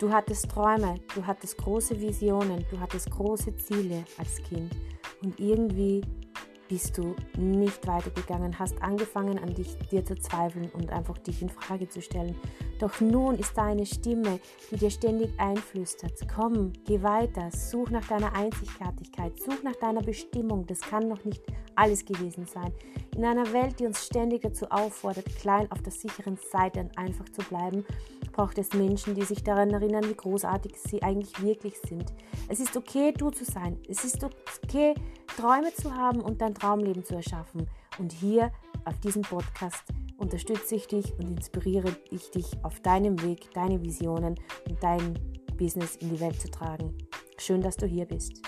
Du hattest Träume, du hattest große Visionen, du hattest große Ziele als Kind. Und irgendwie bist du nicht weitergegangen, hast angefangen an dich dir zu zweifeln und einfach dich in Frage zu stellen. Doch nun ist da eine Stimme, die dir ständig einflüstert. Komm, geh weiter, such nach deiner Einzigartigkeit, such nach deiner Bestimmung. Das kann noch nicht alles gewesen sein. In einer Welt, die uns ständig dazu auffordert, klein auf der sicheren Seite einfach zu bleiben, braucht es Menschen, die sich daran erinnern, wie großartig sie eigentlich wirklich sind. Es ist okay, du zu sein. Es ist okay, Träume zu haben und dein Traumleben zu erschaffen. Und hier auf diesem Podcast unterstütze ich dich und inspiriere ich dich auf deinem Weg, deine Visionen und dein Business in die Welt zu tragen. Schön, dass du hier bist.